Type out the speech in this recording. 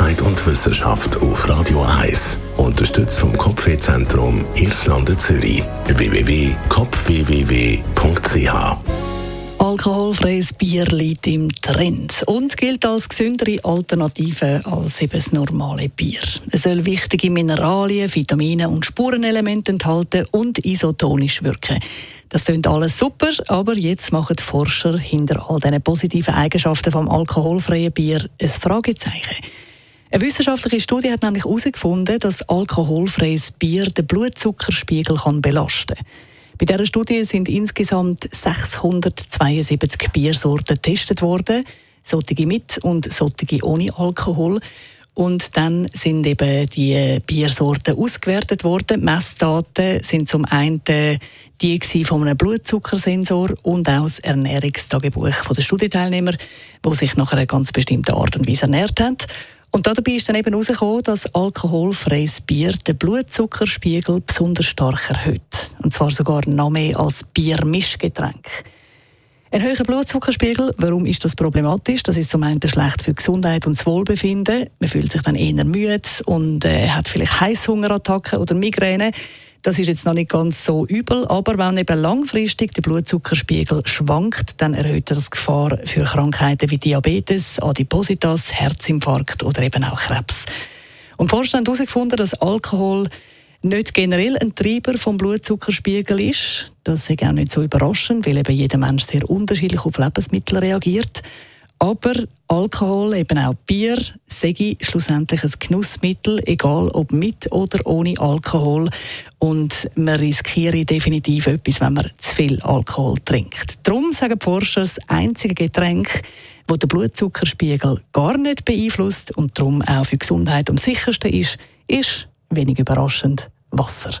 Gesundheit und Wissenschaft auf Radio 1. Unterstützt vom Kopfwehzentrum Irlande Zürich. www.kopfwww.ch Alkoholfreies Bier liegt im Trend und gilt als gesündere Alternative als eben das normale Bier. Es soll wichtige Mineralien, Vitamine und Spurenelemente enthalten und isotonisch wirken. Das klingt alles super, aber jetzt machen die Forscher hinter all diesen positiven Eigenschaften vom alkoholfreien Bier ein Fragezeichen. Eine wissenschaftliche Studie hat nämlich herausgefunden, dass alkoholfreies Bier den Blutzuckerspiegel kann belasten kann. Bei dieser Studie sind insgesamt 672 Biersorten getestet worden, solche mit und solche ohne Alkohol. Und dann sind eben die Biersorten ausgewertet worden. Messdaten sind zum einen die von einem Blutzuckersensor und auch das Ernährungstagebuch der Studienteilnehmer, die sich nach einer ganz bestimmten Art und Weise ernährt haben. Und dabei ist dann eben herausgekommen, dass alkoholfreies Bier den Blutzuckerspiegel besonders stark erhöht. Und zwar sogar noch mehr als Biermischgetränk. Ein höherer Blutzuckerspiegel, warum ist das problematisch? Das ist zum einen schlecht für Gesundheit und das Wohlbefinden. Man fühlt sich dann eher müde und äh, hat vielleicht Heißhungerattacken oder Migräne. Das ist jetzt noch nicht ganz so übel, aber wenn eben langfristig der Blutzuckerspiegel schwankt, dann erhöht das Gefahr für Krankheiten wie Diabetes, Adipositas, Herzinfarkt oder eben auch Krebs. Und Forscher haben herausgefunden, dass Alkohol nicht generell ein Treiber vom Blutzuckerspiegel ist. Das ist auch nicht so überraschend, weil eben jeder Mensch sehr unterschiedlich auf Lebensmittel reagiert. Aber Alkohol, eben auch Bier, sage schlussendlich ein Genussmittel, egal ob mit oder ohne Alkohol. Und man riskiert definitiv etwas, wenn man zu viel Alkohol trinkt. Darum sagen die Forscher, das einzige Getränk, das den Blutzuckerspiegel gar nicht beeinflusst und darum auch für die Gesundheit am sichersten ist, ist, wenig überraschend, Wasser.